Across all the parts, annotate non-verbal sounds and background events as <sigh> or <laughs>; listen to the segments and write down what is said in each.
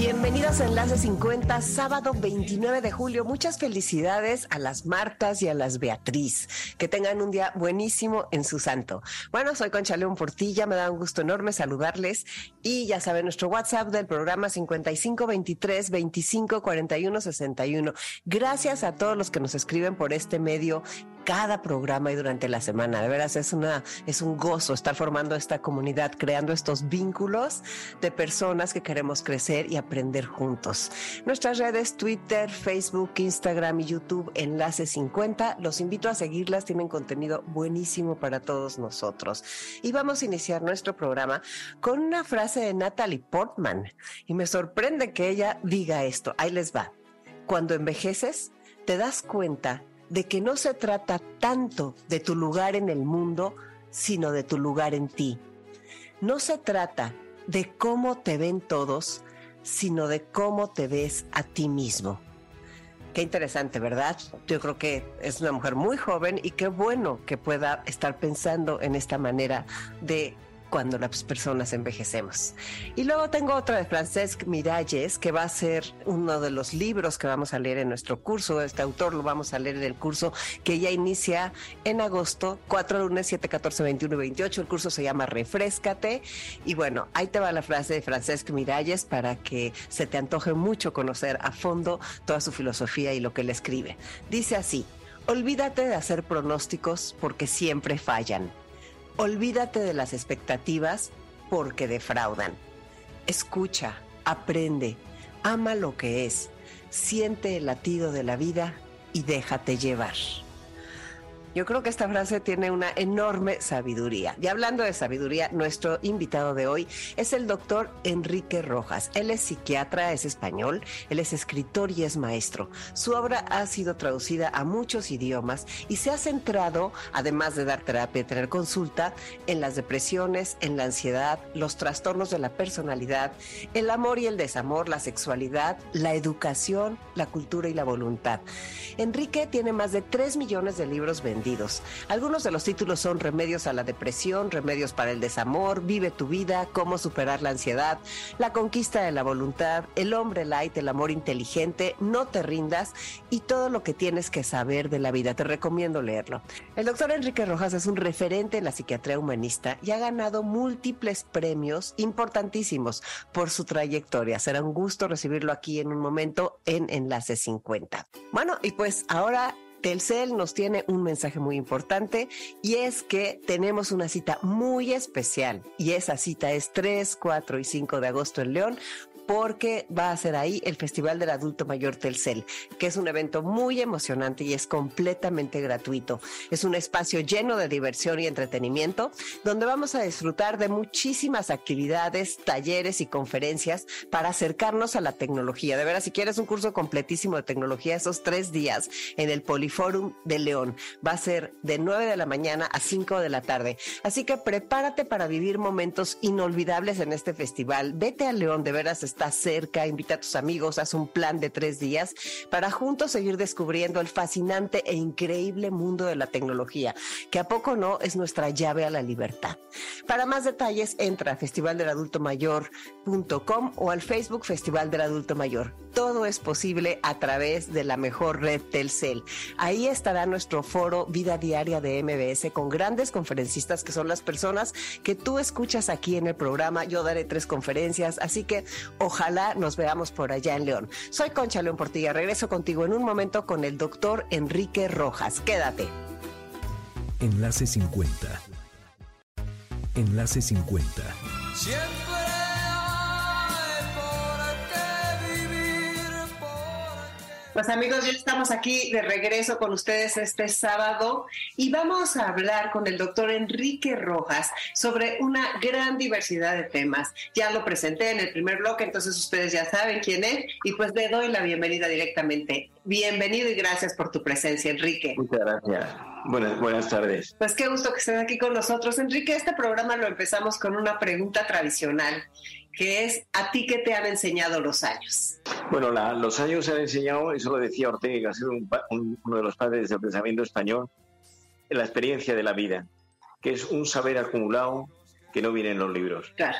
Bienvenidos a Enlace 50, sábado 29 de julio. Muchas felicidades a las Martas y a las Beatriz. Que tengan un día buenísimo en su santo. Bueno, soy Concha León Portilla, me da un gusto enorme saludarles. Y ya saben, nuestro WhatsApp del programa 5523 25 61. Gracias a todos los que nos escriben por este medio cada programa y durante la semana. De veras es una es un gozo estar formando esta comunidad, creando estos vínculos de personas que queremos crecer y aprender juntos. Nuestras redes Twitter, Facebook, Instagram y YouTube Enlace 50. Los invito a seguirlas, tienen contenido buenísimo para todos nosotros. Y vamos a iniciar nuestro programa con una frase de Natalie Portman y me sorprende que ella diga esto. Ahí les va. Cuando envejeces, te das cuenta de que no se trata tanto de tu lugar en el mundo, sino de tu lugar en ti. No se trata de cómo te ven todos, sino de cómo te ves a ti mismo. Qué interesante, ¿verdad? Yo creo que es una mujer muy joven y qué bueno que pueda estar pensando en esta manera de cuando las personas envejecemos. Y luego tengo otra de Francesc Miralles, que va a ser uno de los libros que vamos a leer en nuestro curso. Este autor lo vamos a leer en el curso que ya inicia en agosto, 4 lunes, 7, 14, 21 y 28. El curso se llama Refrescate. Y bueno, ahí te va la frase de Francesc Miralles para que se te antoje mucho conocer a fondo toda su filosofía y lo que él escribe. Dice así, olvídate de hacer pronósticos porque siempre fallan Olvídate de las expectativas porque defraudan. Escucha, aprende, ama lo que es, siente el latido de la vida y déjate llevar. Yo creo que esta frase tiene una enorme sabiduría. Y hablando de sabiduría, nuestro invitado de hoy es el doctor Enrique Rojas. Él es psiquiatra, es español, él es escritor y es maestro. Su obra ha sido traducida a muchos idiomas y se ha centrado, además de dar terapia y tener consulta, en las depresiones, en la ansiedad, los trastornos de la personalidad, el amor y el desamor, la sexualidad, la educación, la cultura y la voluntad. Enrique tiene más de 3 millones de libros vendidos algunos de los títulos son Remedios a la depresión, Remedios para el desamor, Vive tu vida, Cómo superar la ansiedad, La conquista de la voluntad, El hombre light, El amor inteligente, No te rindas y todo lo que tienes que saber de la vida. Te recomiendo leerlo. El doctor Enrique Rojas es un referente en la psiquiatría humanista y ha ganado múltiples premios importantísimos por su trayectoria. Será un gusto recibirlo aquí en un momento en Enlace 50. Bueno, y pues ahora Telcel nos tiene un mensaje muy importante y es que tenemos una cita muy especial y esa cita es 3, 4 y 5 de agosto en León porque va a ser ahí el Festival del Adulto Mayor Telcel, que es un evento muy emocionante y es completamente gratuito. Es un espacio lleno de diversión y entretenimiento, donde vamos a disfrutar de muchísimas actividades, talleres y conferencias para acercarnos a la tecnología. De veras, si quieres un curso completísimo de tecnología, esos tres días en el Poliforum de León, va a ser de 9 de la mañana a 5 de la tarde. Así que prepárate para vivir momentos inolvidables en este festival. Vete a León, de veras, está cerca, invita a tus amigos, haz un plan de tres días para juntos seguir descubriendo el fascinante e increíble mundo de la tecnología, que a poco no es nuestra llave a la libertad. Para más detalles, entra a festivaldeladultomayor.com o al Facebook Festival del Adulto Mayor. Todo es posible a través de la mejor red Telcel. Ahí estará nuestro foro Vida Diaria de MBS con grandes conferencistas que son las personas que tú escuchas aquí en el programa. Yo daré tres conferencias, así que Ojalá nos veamos por allá en León. Soy Concha León Portilla. Regreso contigo en un momento con el doctor Enrique Rojas. Quédate. Enlace 50. Enlace 50. Pues amigos, ya estamos aquí de regreso con ustedes este sábado y vamos a hablar con el doctor Enrique Rojas sobre una gran diversidad de temas. Ya lo presenté en el primer bloque, entonces ustedes ya saben quién es y pues le doy la bienvenida directamente. Bienvenido y gracias por tu presencia, Enrique. Muchas gracias. Buenas, buenas tardes. Pues qué gusto que estén aquí con nosotros. Enrique, este programa lo empezamos con una pregunta tradicional que es ¿a ti qué te han enseñado los años? Bueno, los años han enseñado, eso lo decía Ortega, que un, uno de los padres del pensamiento español, la experiencia de la vida, que es un saber acumulado que no viene en los libros. Claro,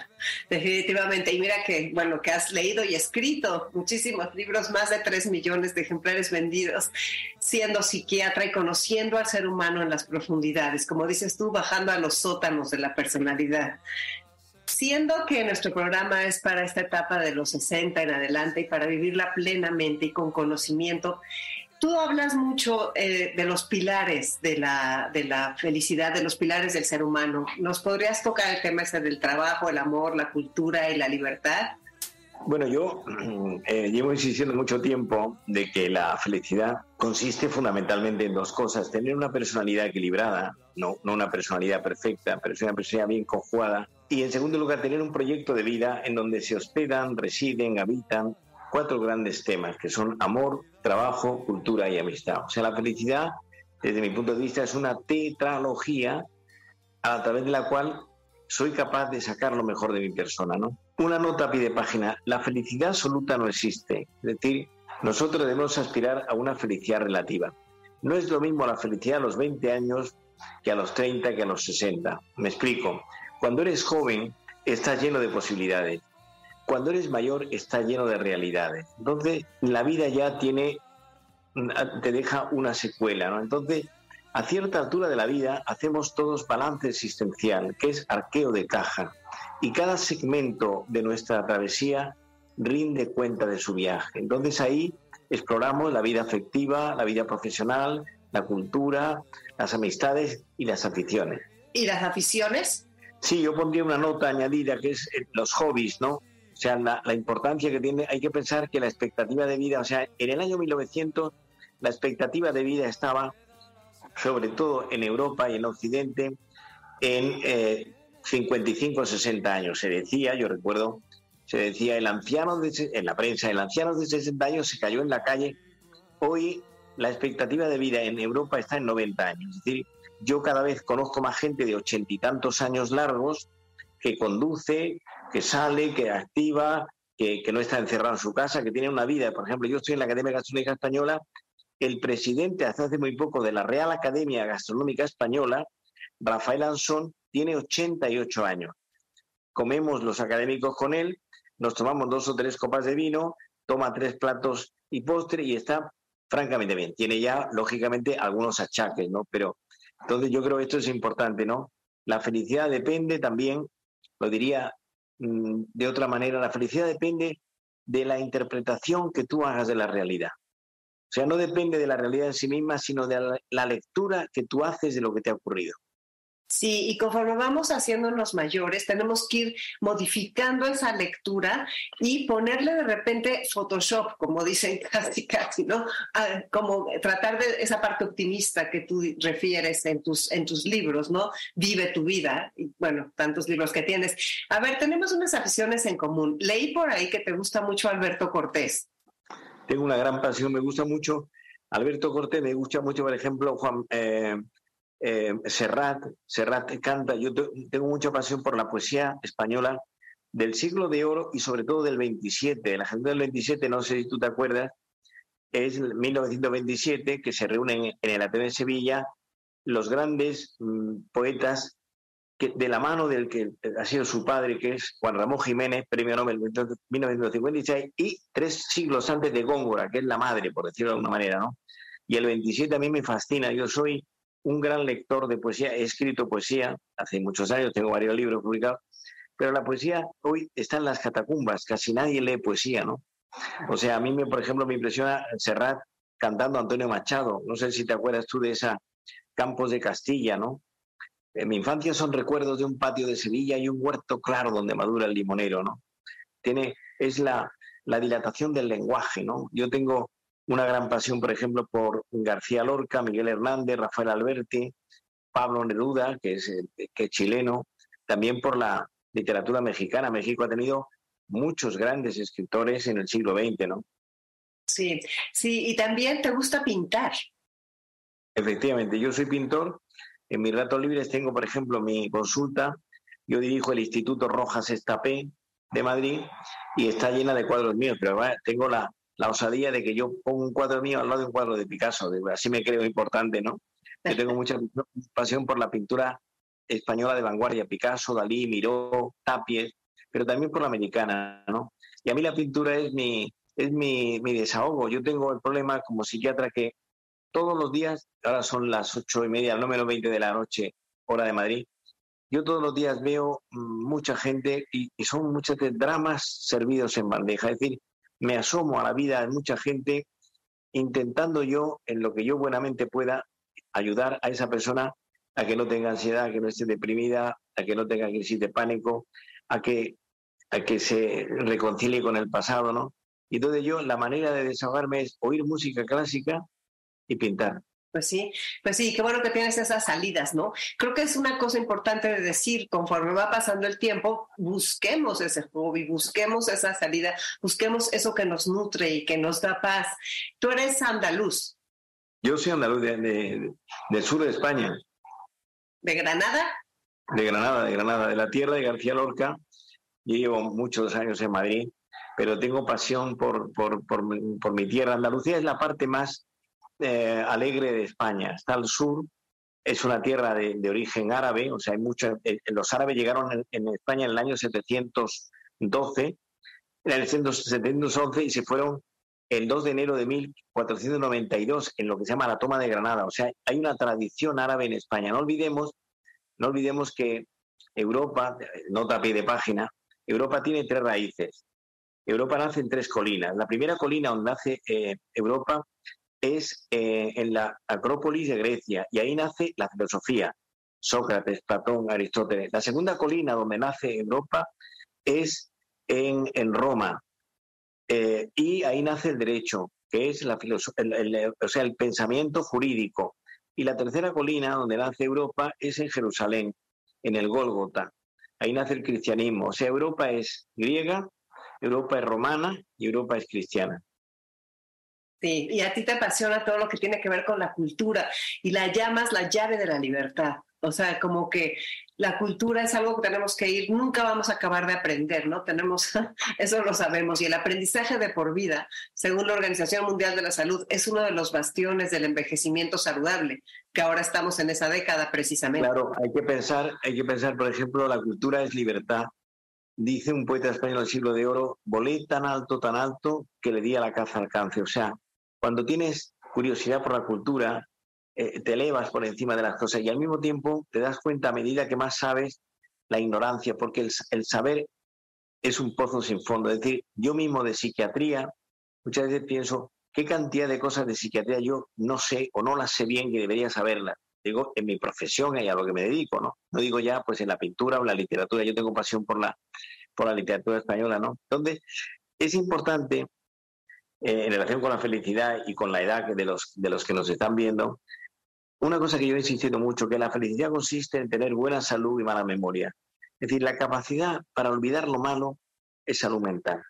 definitivamente. Y mira que, bueno, que has leído y escrito muchísimos libros, más de tres millones de ejemplares vendidos, siendo psiquiatra y conociendo al ser humano en las profundidades, como dices tú, bajando a los sótanos de la personalidad siendo que nuestro programa es para esta etapa de los 60 en adelante y para vivirla plenamente y con conocimiento, tú hablas mucho eh, de los pilares de la, de la felicidad, de los pilares del ser humano. ¿Nos podrías tocar el tema ese del trabajo, el amor, la cultura y la libertad? Bueno, yo <clears throat> eh, llevo insistiendo mucho tiempo de que la felicidad consiste fundamentalmente en dos cosas. Tener una personalidad equilibrada, no, no una personalidad perfecta, pero una personalidad bien conjugada. Y en segundo lugar, tener un proyecto de vida en donde se hospedan, residen, habitan cuatro grandes temas, que son amor, trabajo, cultura y amistad. O sea, la felicidad, desde mi punto de vista, es una tetralogía a través de la cual soy capaz de sacar lo mejor de mi persona, ¿no? Una nota a pie de página, la felicidad absoluta no existe, es decir, nosotros debemos aspirar a una felicidad relativa. No es lo mismo la felicidad a los 20 años que a los 30, que a los 60. Me explico. Cuando eres joven, estás lleno de posibilidades. Cuando eres mayor, estás lleno de realidades. Entonces, la vida ya tiene, te deja una secuela, ¿no? Entonces, a cierta altura de la vida hacemos todos balance existencial, que es arqueo de caja, y cada segmento de nuestra travesía rinde cuenta de su viaje. Entonces ahí exploramos la vida afectiva, la vida profesional, la cultura, las amistades y las aficiones. ¿Y las aficiones? Sí, yo pondría una nota añadida que es eh, los hobbies, ¿no? O sea, la, la importancia que tiene, hay que pensar que la expectativa de vida, o sea, en el año 1900 la expectativa de vida estaba sobre todo en Europa y en Occidente, en 55 o 60 años. Se decía, yo recuerdo, se decía, el anciano de, en la prensa, el anciano de 60 años se cayó en la calle. Hoy la expectativa de vida en Europa está en 90 años. Es decir, yo cada vez conozco más gente de ochenta y tantos años largos que conduce, que sale, que activa, que, no está encerrado en su casa, que tiene una vida. Por ejemplo, yo estoy en la Academia Gastronómica Española el presidente hace hace muy poco de la Real Academia Gastronómica Española, Rafael Ansón, tiene 88 años. Comemos los académicos con él, nos tomamos dos o tres copas de vino, toma tres platos y postre y está francamente bien. Tiene ya, lógicamente, algunos achaques, ¿no? Pero entonces yo creo que esto es importante, ¿no? La felicidad depende también, lo diría mm, de otra manera, la felicidad depende de la interpretación que tú hagas de la realidad. O sea, no depende de la realidad en sí misma, sino de la, lectura que tú haces de lo que te ha ocurrido. Sí, y conforme vamos haciéndonos mayores, tenemos que ir modificando esa lectura y ponerle de repente Photoshop, como dicen <laughs> casi casi, ¿no? Ah, como tratar de esa parte optimista que tú refieres en tus, en tus libros, ¿no? Vive tu vida, y bueno, tantos libros que tienes. A ver, tenemos unas aficiones en común. Leí por ahí que te gusta mucho Alberto Cortés tengo una gran pasión, me gusta mucho Alberto Cortés, me gusta mucho, por ejemplo, Juan eh, eh, Serrat, Serrat canta, yo tengo mucha pasión por la poesía española del siglo de oro y sobre todo del 27. La gente del 27, no sé si tú te acuerdas, es 1927 que se reúnen en el Ateneo de Sevilla los grandes mm, poetas de la mano del que ha sido su padre, que es Juan Ramón Jiménez, premio Nobel 1956, y tres siglos antes de Góngora, que es la madre, por decirlo de alguna manera, ¿no? Y el 27 a mí me fascina, yo soy un gran lector de poesía, he escrito poesía hace muchos años, tengo varios libros publicados, pero la poesía hoy está en las catacumbas, casi nadie lee poesía, ¿no? O sea, a mí, me, por ejemplo, me impresiona Serrat cantando Antonio Machado, no sé si te acuerdas tú de esa Campos de Castilla, ¿no? En mi infancia son recuerdos de un patio de Sevilla y un huerto claro donde madura el limonero, ¿no? Tiene, es la, la dilatación del lenguaje, ¿no? Yo tengo una gran pasión, por ejemplo, por García Lorca, Miguel Hernández, Rafael Alberti, Pablo Neruda, que es, que es chileno, también por la literatura mexicana. México ha tenido muchos grandes escritores en el siglo XX, ¿no? Sí, sí, y también te gusta pintar. Efectivamente, yo soy pintor. En mis ratos libres tengo, por ejemplo, mi consulta. Yo dirijo el Instituto Rojas Estapé de Madrid y está llena de cuadros míos, pero tengo la, la osadía de que yo pongo un cuadro mío al lado de un cuadro de Picasso. Así me creo importante, ¿no? Yo tengo mucha <laughs> pasión por la pintura española de vanguardia, Picasso, Dalí, Miró, Tapies, pero también por la americana, ¿no? Y a mí la pintura es mi, es mi, mi desahogo. Yo tengo el problema como psiquiatra que todos los días, ahora son las ocho y media, no menos veinte de la noche, hora de Madrid, yo todos los días veo mm, mucha gente y, y, son muchos dramas servidos en bandeja. Es decir, me asomo a la vida de mucha gente intentando yo, en lo que yo buenamente pueda, ayudar a esa persona a que no tenga ansiedad, a que no esté deprimida, a que no tenga crisis de pánico, a que, a que se reconcilie con el pasado, ¿no? Y entonces yo, la manera de desahogarme es oír música clásica y pintar. Pues sí, pues sí, qué bueno que tienes esas salidas, ¿no? Creo que es una cosa importante de decir, conforme va pasando el tiempo, busquemos ese hobby, busquemos esa salida, busquemos eso que nos nutre y que nos da paz. Tú eres andaluz. Yo soy andaluz de, del sur de España. ¿De Granada? De Granada, de Granada, de la tierra de García Lorca. Yo llevo muchos años en Madrid, pero tengo pasión por, por, por, por mi tierra. Andalucía es la parte más eh, alegre de España. Está al sur, es una tierra de, origen árabe, o sea, hay eh, los árabes llegaron en, España en el año 712, en el 711 y se fueron el 2 de enero de 1492 en lo que se llama la toma de Granada. O sea, hay una tradición árabe en España. No olvidemos, no olvidemos que Europa, nota pie de página, Europa tiene tres raíces. Europa nace en tres colinas. La primera colina donde nace eh, Europa es eh, en la Acrópolis de Grecia y ahí nace la filosofía, Sócrates, Platón, Aristóteles. La segunda colina donde nace Europa es en, en Roma eh, y ahí nace el derecho, que es la el, o sea, el pensamiento jurídico. Y la tercera colina donde nace Europa es en Jerusalén, en el Gólgota. Ahí nace el cristianismo. O sea, Europa es griega, Europa es romana y Europa es cristiana. Sí, y a ti te apasiona todo lo que tiene que ver con la cultura y la llamas la llave de la libertad. O sea, como que la cultura es algo que tenemos que ir, nunca vamos a acabar de aprender, ¿no? Tenemos, <laughs> eso lo sabemos. Y el aprendizaje de por vida, según la Organización Mundial de la Salud, es uno de los bastiones del envejecimiento saludable, que ahora estamos en esa década precisamente. Claro, hay que pensar, hay que pensar, por ejemplo, la cultura es libertad. Dice un poeta español del siglo de oro, volé tan alto, tan alto, que le di a la caza alcance. O sea, cuando tienes curiosidad por la cultura, eh, te elevas por encima de las cosas y al mismo tiempo te das cuenta a medida que más sabes la ignorancia, porque el, el saber es un pozo sin fondo. Es decir, yo mismo de psiquiatría, muchas veces pienso, ¿qué cantidad de cosas de psiquiatría yo no sé o no las sé bien que debería saberlas? Digo, en mi profesión y a lo que me dedico, ¿no? No digo ya, pues en la pintura o la literatura, yo tengo pasión por la, por la literatura española, ¿no? Entonces, es importante eh, en relación con la felicidad y con la edad de los, de los que nos están viendo, una cosa que yo he insistido mucho, que la felicidad consiste en tener buena salud y mala memoria. Es decir, la capacidad para olvidar lo malo es salud mental.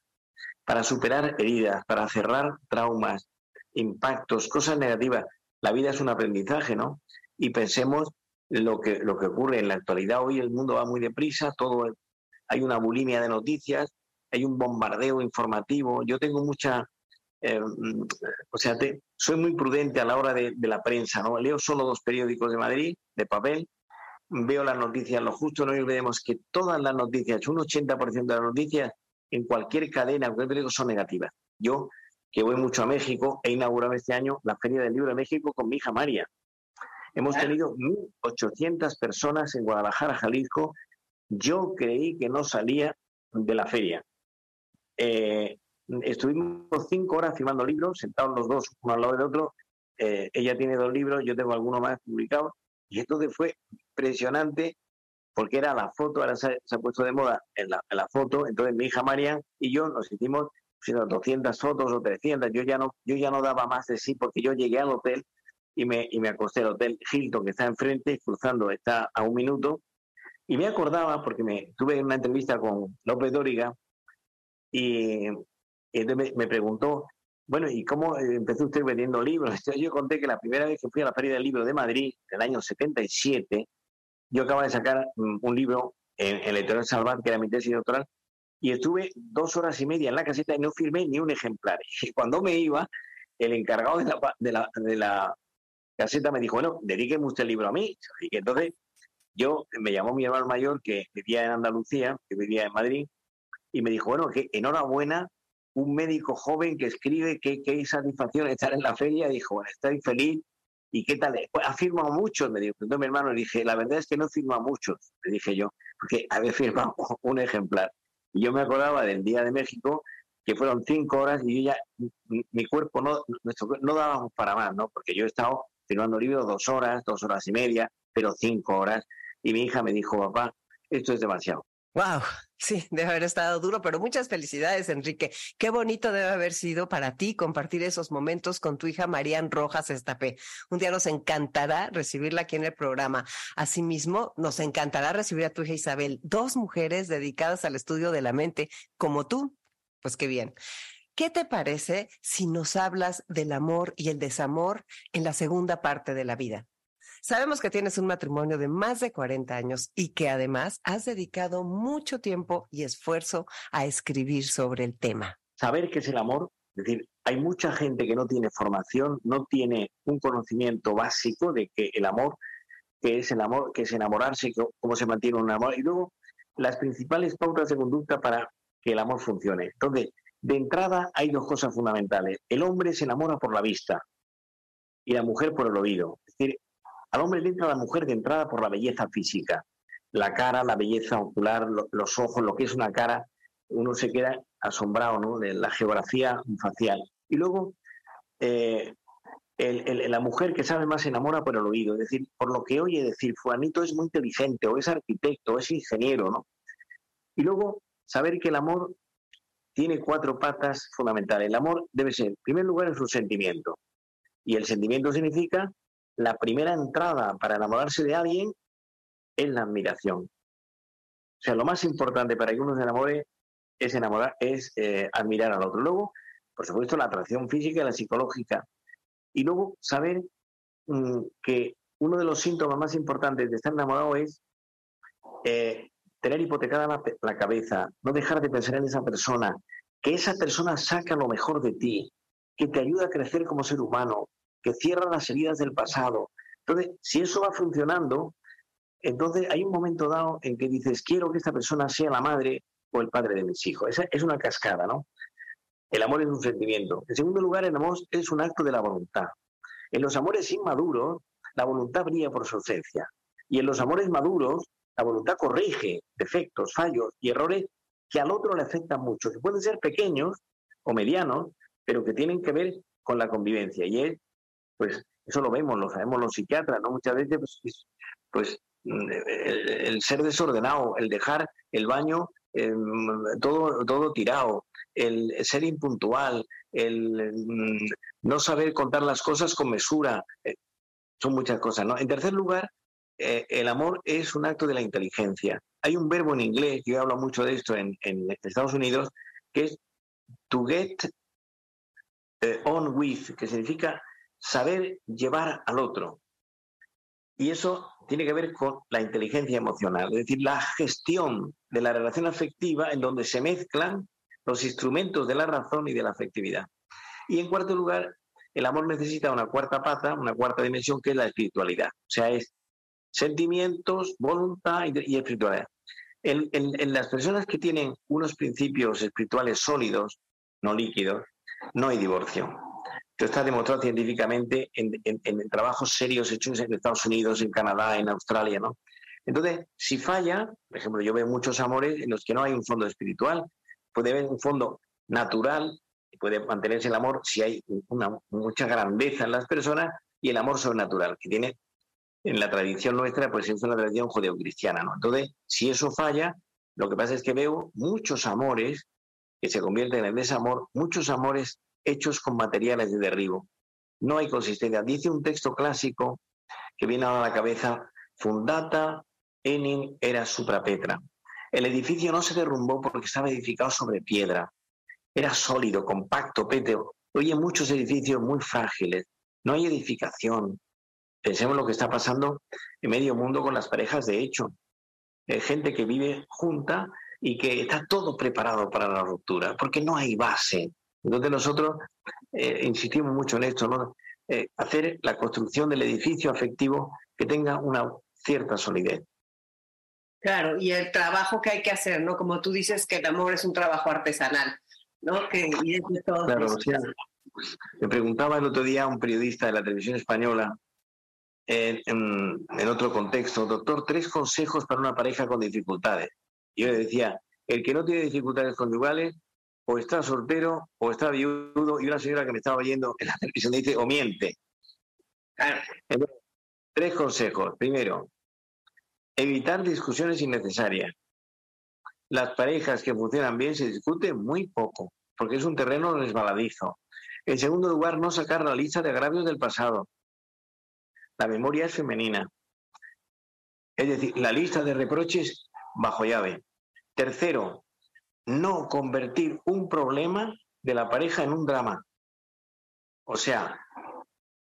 Para superar heridas, para cerrar traumas, impactos, cosas negativas. La vida es un aprendizaje, ¿no? Y pensemos lo que, lo que ocurre en la actualidad. Hoy el mundo va muy deprisa, todo, hay una bulimia de noticias, hay un bombardeo informativo. Yo tengo mucha eh, o sea, te, soy muy prudente a la hora de, de, la prensa, ¿no? Leo solo dos periódicos de Madrid, de papel, veo las noticias, lo justo no olvidemos que todas las noticias, un 80% de las noticias en cualquier cadena, en cualquier periódico son negativas. Yo, que voy mucho a México, he inaugurado este año la Feria del Libro de México con mi hija María. Hemos tenido 1.800 personas en Guadalajara, Jalisco. Yo creí que no salía de la feria. Eh, Estuvimos cinco horas firmando libros, sentados los dos uno al lado del otro. Eh, ella tiene dos libros, yo tengo alguno más publicados. Y entonces fue impresionante porque era la foto, ahora se, se ha puesto de moda en la, en la, foto. Entonces mi hija María y yo nos hicimos 200 fotos o 300, yo ya no, yo ya no daba más de sí porque yo llegué al hotel y me, y me acosté al hotel Hilton que está enfrente, cruzando, está a un minuto, y me acordaba porque me tuve una entrevista con López Dóriga y, me, me, preguntó, bueno, ¿y cómo empezó usted vendiendo libros? <laughs> yo conté que la primera vez que fui a la Feria del Libro de Madrid, del año 77, yo acababa de sacar mm, un libro en, el Editorial Salvat, que era mi tesis doctoral, y estuve dos horas y media en la caseta y no firmé ni un ejemplar. <laughs> Y cuando me iba, el encargado de la, de la, de la caseta me dijo, bueno, dedíqueme usted el libro a mí. Y entonces yo me llamó mi hermano mayor que vivía en Andalucía, que vivía en Madrid, y me dijo, bueno, que enhorabuena, un médico joven que escribe que qué satisfacción estar en la feria, dijo, estoy feliz, ¿y qué tal? Pues ha firmado muchos, me dijo. Entonces mi hermano le dije, la verdad es que no firma muchos, le dije yo, porque <laughs> había firmado un ejemplar. Y yo me acordaba del Día de México, que fueron cinco horas y yo ya, mi, cuerpo no, no dábamos para más, ¿no? Porque yo he estado firmando libros dos horas, dos horas y media, pero cinco horas. Y mi hija me dijo, papá, esto es demasiado. Wow, sí, debe haber estado duro, pero muchas felicidades, Enrique. Qué bonito debe haber sido para ti compartir esos momentos con tu hija Marían Rojas Estapé. Un día nos encantará recibirla aquí en el programa. Asimismo, nos encantará recibir a tu hija Isabel, dos mujeres dedicadas al estudio de la mente, como tú. Pues qué bien. ¿Qué te parece si nos hablas del amor y el desamor en la segunda parte de la vida? Sabemos que tienes un matrimonio de más de 40 años y que además has dedicado mucho tiempo y esfuerzo a escribir sobre el tema. Saber qué es el amor, es decir, hay mucha gente que no tiene formación, no tiene un conocimiento básico de que el amor, que es el amor, que es enamorarse, cómo se mantiene un amor, y luego las principales pautas de conducta para que el amor funcione. Entonces, de entrada hay dos cosas fundamentales. El hombre se enamora por la vista y la mujer por el oído. Es decir, al hombre le entra la mujer de entrada por la belleza física, la cara, la belleza ocular, los ojos, lo que es una cara, uno se queda asombrado ¿no? de la geografía facial. Y luego, eh, la mujer que sabe más se enamora por el oído, es decir, por lo que oye decir, Fuanito es muy inteligente, o es arquitecto, o es ingeniero, ¿no? Y luego, saber que el amor tiene cuatro patas fundamentales. El amor debe ser, en primer lugar, es un sentimiento. Y el sentimiento significa la primera entrada para enamorarse de alguien es la admiración. O sea, lo más importante para que uno se enamore es enamorar, es eh, admirar al otro. Luego, por supuesto, la atracción física y la psicológica. Y luego saber mm, que uno de los síntomas más importantes de estar enamorado es eh, tener hipotecada la, la, cabeza, no dejar de pensar en esa persona, que esa persona saca lo mejor de ti, que te ayuda a crecer como ser humano, que cierra las heridas del pasado. Entonces, si eso va funcionando, entonces hay un momento dado en que dices, quiero que esta persona sea la madre o el padre de mis hijos. Esa es una cascada, ¿no? El amor es un sentimiento. En segundo lugar, el amor es un acto de la voluntad. En los amores inmaduros, la voluntad brilla por su ausencia. Y en los amores maduros, la voluntad corrige defectos, fallos y errores que al otro le afectan mucho, que pueden ser pequeños o medianos, pero que tienen que ver con la convivencia. Y es pues eso lo vemos, lo sabemos los psiquiatras, ¿no? Muchas veces, pues, pues el, ser desordenado, el dejar el baño em, todo, todo tirado, el ser impuntual, el mm, no saber contar las cosas con mesura, eh, son muchas cosas, ¿no? En tercer lugar, eh, el amor es un acto de la inteligencia. Hay un verbo en inglés, yo hablo mucho de esto en, Estados Unidos, que es to get eh, on with, que significa saber llevar al otro. Y eso tiene que ver con la inteligencia emocional, es decir, la gestión de la relación afectiva en donde se mezclan los instrumentos de la razón y de la afectividad. Y en cuarto lugar, el amor necesita una cuarta pata, una cuarta dimensión que es la espiritualidad. O sea, es sentimientos, voluntad y, espiritualidad. en, las personas que tienen unos principios espirituales sólidos, no líquidos, no hay divorcio. Esto está demostrado científicamente en, trabajos serios hechos en Estados Unidos, en Canadá, en Australia, ¿no? Entonces, si falla, por ejemplo, yo veo muchos amores en los que no hay un fondo espiritual, puede haber un fondo natural, puede mantenerse el amor si hay una, mucha grandeza en las personas y el amor sobrenatural, que tiene en la tradición nuestra, pues es una tradición judeocristiana, ¿no? Entonces, si eso falla, lo que pasa es que veo muchos amores que se convierten en desamor, muchos amores hechos con materiales de derribo. No hay consistencia. Dice un texto clásico que viene a la cabeza, fundata enim era suprapetra. El edificio no se derrumbó porque estaba edificado sobre piedra. Era sólido, compacto, péteo. Hoy hay muchos edificios muy frágiles. No hay edificación. Pensemos lo que está pasando en medio mundo con las parejas de hecho. Hay gente que vive junta y que está todo preparado para la ruptura, porque no hay base. Entonces nosotros eh, insistimos mucho en esto, ¿no? Eh, hacer la construcción del edificio afectivo que tenga una cierta solidez. Claro, y el trabajo que hay que hacer, ¿no? Como tú dices que el amor es un trabajo artesanal, ¿no? Que, y todo claro, me preguntaba el otro día un periodista de la televisión española en, en, otro contexto, doctor, tres consejos para una pareja con dificultades. Y yo le decía, el que no tiene dificultades conyugales, o está soltero, o está viudo, y una señora que me estaba oyendo en la <laughs> televisión dice, o miente. tres consejos. Primero, evitar discusiones innecesarias. Las parejas que funcionan bien se discuten muy poco, porque es un terreno resbaladizo. En segundo lugar, no sacar la lista de agravios del pasado. La memoria es femenina. Es decir, la lista de reproches bajo llave. Tercero, no convertir un problema de la pareja en un drama. O sea,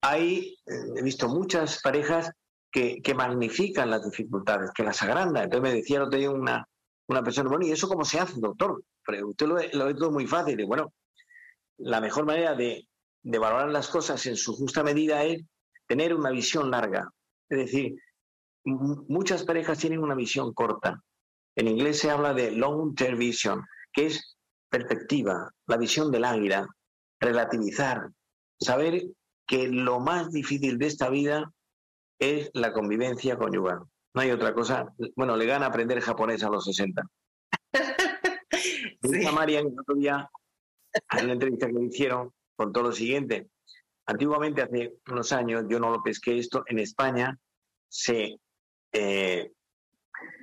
hay, eh, he visto muchas parejas que, magnifican las dificultades, que las agrandan. Entonces me decía otro día una, una persona, bueno, ¿y eso cómo se hace, doctor? Pero usted lo, lo ve todo muy fácil. Bueno, la mejor manera de, de valorar las cosas en su justa medida es tener una visión larga. Es decir, muchas parejas tienen una visión corta. En inglés se habla de long-term vision, que es perspectiva, la visión del águila, relativizar, saber que lo más difícil de esta vida es la convivencia conyugal. No hay otra cosa. Bueno, le gana aprender japonés a los 60. <laughs> sí. Marian el otro día, en una entrevista que me hicieron, contó lo siguiente. Antiguamente, hace unos años, yo no lo pesqué esto, en España se, eh,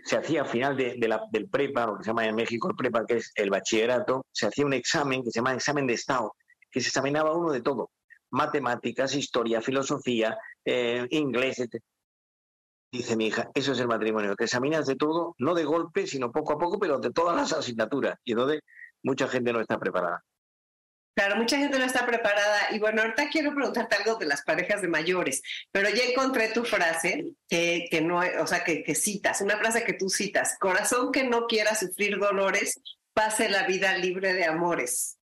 se hacía al final del prepa, lo que se llama en México el prepa, que es el bachillerato, se hacía un examen que se llama examen de Estado, que se examinaba uno de todo, matemáticas, historia, filosofía, eh, inglés. Dice mi hija, eso es el matrimonio, te examinas de todo, no de golpe, sino poco a poco, pero de todas las asignaturas, y donde mucha gente no está preparada. Claro, mucha gente no está preparada. Y bueno, ahorita quiero preguntarte algo de las parejas de mayores, pero ya encontré tu frase que, que no, o sea, que, que, citas, una frase que tú citas, corazón que no quiera sufrir dolores, pase la vida libre de amores.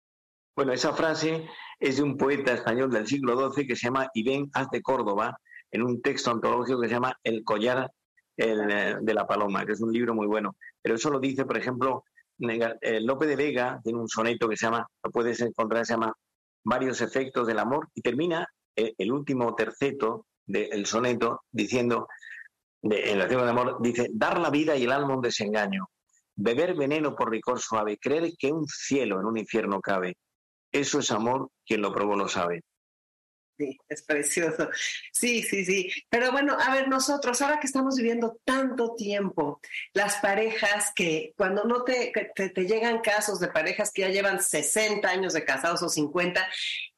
Bueno, esa frase es de un poeta español del siglo XII que se llama Ibén Haz de Córdoba, en un texto antológico que se llama El collar eh, de la paloma, que es un libro muy bueno. Pero eso lo dice, por ejemplo, Lope de Vega tiene un soneto que se llama, lo puedes encontrar, se llama Varios efectos del amor, y termina eh, el, último terceto del soneto diciendo, de, en la de amor, dice, dar la vida y el alma un desengaño, beber veneno por licor suave, creer que un cielo en un infierno cabe. Eso es amor, quien lo probó lo sabe. Sí, es precioso. Sí, sí, sí. Pero bueno, a ver, nosotros, ahora que estamos viviendo tanto tiempo, las parejas que cuando no te, te, llegan casos de parejas que ya llevan 60 años de casados o 50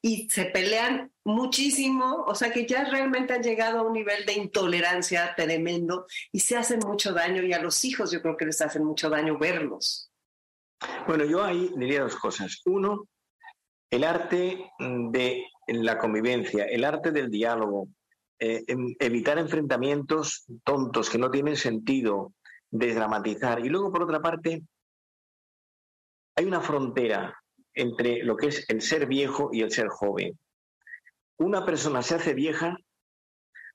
y se pelean muchísimo, o sea que ya realmente han llegado a un nivel de intolerancia tremendo y se hacen mucho daño y a los hijos yo creo que les hacen mucho daño verlos. Bueno, yo ahí diría dos cosas. Uno, el arte de la convivencia, el arte del diálogo, eh, evitar enfrentamientos tontos que no tienen sentido, desdramatizar. Y luego, por otra parte, hay una frontera entre lo que es el ser viejo y el ser joven. Una persona se hace vieja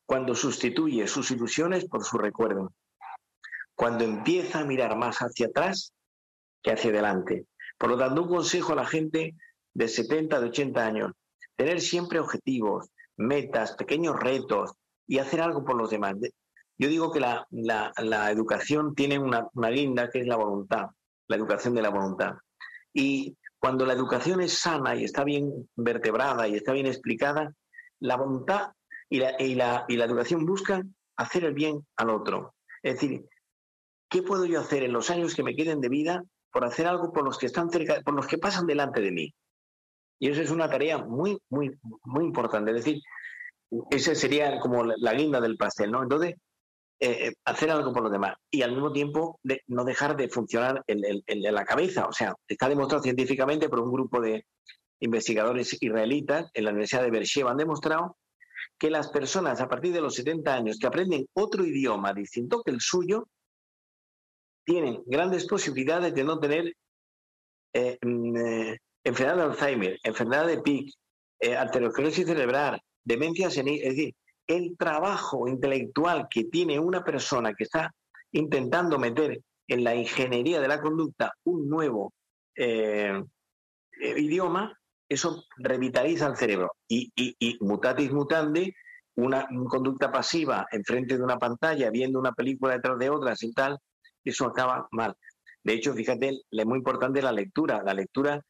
cuando sustituye sus ilusiones por su recuerdo, cuando empieza a mirar más hacia atrás que hacia adelante. Por lo tanto, un consejo a la gente de 70, de 80 años, tener siempre objetivos, metas, pequeños retos y hacer algo por los demás. Yo digo que la, la, educación tiene una, una guinda que es la voluntad, la educación de la voluntad. Y cuando la educación es sana y está bien vertebrada y está bien explicada, la voluntad y la, y la, y la educación buscan hacer el bien al otro. Es decir, ¿qué puedo yo hacer en los años que me queden de vida por hacer algo por los que están cerca, por los que pasan delante de mí. Y eso es una tarea muy, muy, muy importante. Es decir, esa sería como la guinda del pastel, ¿no? Entonces, eh, eh, hacer algo por los demás y al mismo tiempo no dejar de funcionar en, la cabeza. O sea, está demostrado científicamente por un grupo de investigadores israelitas en la Universidad de Beersheba, han demostrado que las personas a partir de los 70 años que aprenden otro idioma distinto que el suyo, tienen grandes posibilidades de no tener eh, mm, enfermedad de Alzheimer, enfermedad de PIC, arteriosclerosis cerebral, demencia senil, es decir, el trabajo intelectual que tiene una persona que está intentando meter en la ingeniería de la conducta un nuevo eh, eh, idioma, eso revitaliza el cerebro. Y, mutatis mutandi, una, conducta pasiva enfrente de una pantalla, viendo una película detrás de otra, y tal, eso acaba mal. De hecho, fíjate, es muy importante la lectura. La lectura,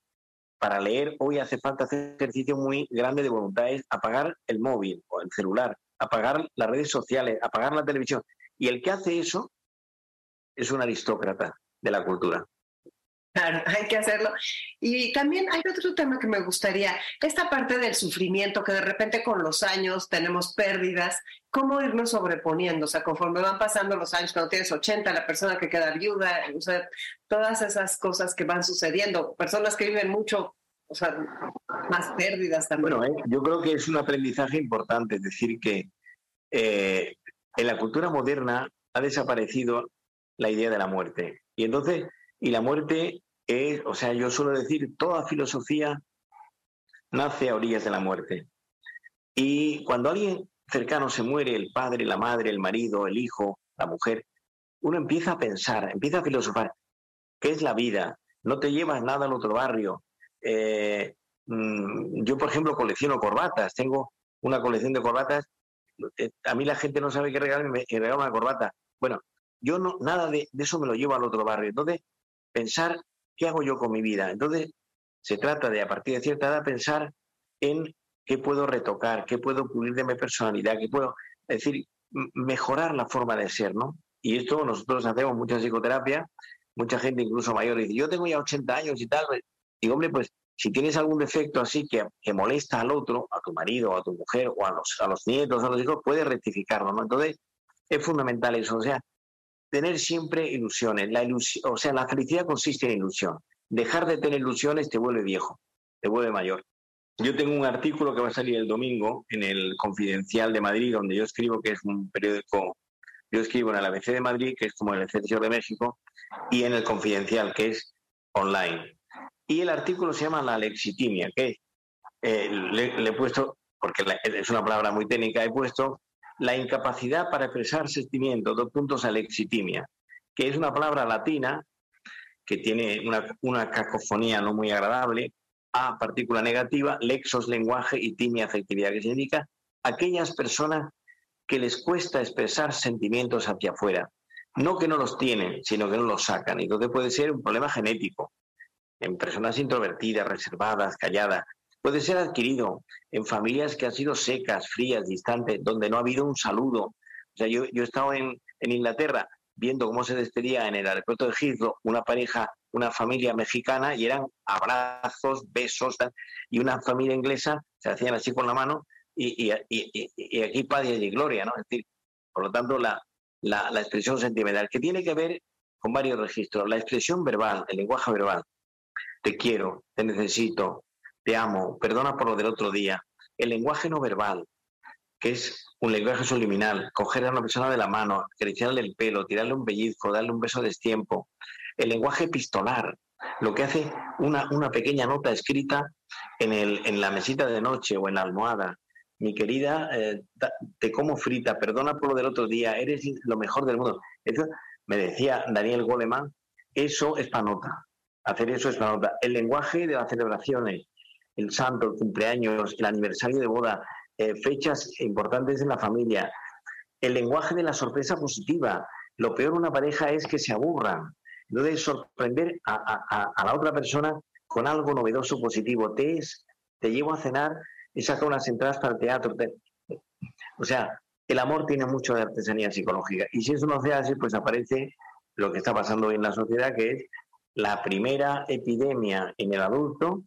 para leer, hoy hace falta hacer ejercicio muy grande de voluntad, es apagar el móvil o el celular, apagar las redes sociales, apagar la televisión. Y el que hace eso es un aristócrata de la cultura. Claro, <laughs> hay que hacerlo. Y también hay otro tema que me gustaría, esta parte del sufrimiento, que de repente con los años tenemos pérdidas, ¿cómo irnos sobreponiendo? O sea, conforme van pasando los años, cuando tienes 80, la persona que queda viuda, o sea, todas esas cosas que van sucediendo, personas que viven mucho, o sea, más pérdidas también. Bueno, eh, yo creo que es un aprendizaje importante, es decir, que eh, en la cultura moderna ha desaparecido la idea de la muerte. Y entonces, y la muerte es, o sea, yo suelo decir, toda filosofía nace a orillas de la muerte. Y cuando alguien cercano se muere, el padre, la madre, el marido, el hijo, la mujer, uno empieza a pensar, empieza a filosofar, ¿qué es la vida? No te llevas nada al otro barrio. Eh, mm, yo, por ejemplo, colecciono corbatas, tengo una colección de corbatas eh, a mí la gente no sabe qué regalarme, me regala una corbata. Bueno, yo no, nada de, eso me lo llevo al otro barrio. Entonces, pensar qué hago yo con mi vida. Entonces, se trata de, a partir de cierta edad, pensar en qué puedo retocar, qué puedo pulir de mi personalidad, qué puedo, es decir, mejorar la forma de ser, ¿no? Y esto nosotros hacemos mucha psicoterapia, mucha gente incluso mayor dice, yo tengo ya 80 años y tal. Digo, hombre, pues si tienes algún defecto así que, molesta al otro, a tu marido, a tu mujer, o a los, a los nietos, a los hijos, puedes rectificarlo, ¿no? Entonces, es fundamental eso, o sea, tener siempre ilusiones. La ilusión, o sea, la felicidad consiste en ilusión. Dejar de tener ilusiones te vuelve viejo, te vuelve mayor. Yo tengo un artículo que va a salir el domingo en el Confidencial de Madrid, donde yo escribo, que es un periódico, yo escribo en el ABC de Madrid, que es como el Excelsior de México, y en el Confidencial, que es online. Y el artículo se llama la lexitimia, que eh, le, he puesto, porque es una palabra muy técnica, he puesto la incapacidad para expresar sentimientos, dos puntos a lexitimia, que es una palabra latina que tiene una, cacofonía no muy agradable, a partícula negativa, lexos lenguaje y timia afectividad, que significa aquellas personas que les cuesta expresar sentimientos hacia afuera. No que no los tienen, sino que no los sacan. Y entonces puede ser un problema genético, en personas introvertidas, reservadas, calladas. Puede ser adquirido en familias que han sido secas, frías, distantes, donde no ha habido un saludo. O sea, yo, yo he estado en, Inglaterra viendo cómo se despedía en el aeropuerto de Heathrow una pareja, una familia mexicana, y eran abrazos, besos, y una familia inglesa se hacían así con la mano, y, aquí paz y gloria, ¿no? Es decir, por lo tanto, la, la expresión sentimental, que tiene que ver con varios registros. La expresión verbal, el lenguaje verbal, te quiero, te necesito, te amo, perdona por lo del otro día. El lenguaje no verbal, que es un lenguaje subliminal, coger a una persona de la mano, acariciarle el pelo, tirarle un pellizco, darle un beso de tiempo. El lenguaje epistolar, lo que hace una, una pequeña nota escrita en, el, en la mesita de noche o en la almohada. Mi querida, eh, te como frita, perdona por lo del otro día, eres lo mejor del mundo. Eso me decía Daniel Goleman, eso es panota hacer eso es una nota. El lenguaje de las celebraciones, el santo, el cumpleaños, el aniversario de boda, eh, fechas importantes en la familia, el lenguaje de la sorpresa positiva. Lo peor de una pareja es que se aburran. de sorprender a, la otra persona con algo novedoso, positivo. Te, es, te llevo a cenar y saca unas entradas para el teatro. O sea, el amor tiene mucho de artesanía psicológica. Y si eso no se hace, pues aparece lo que está pasando hoy en la sociedad, que es la primera epidemia en el adulto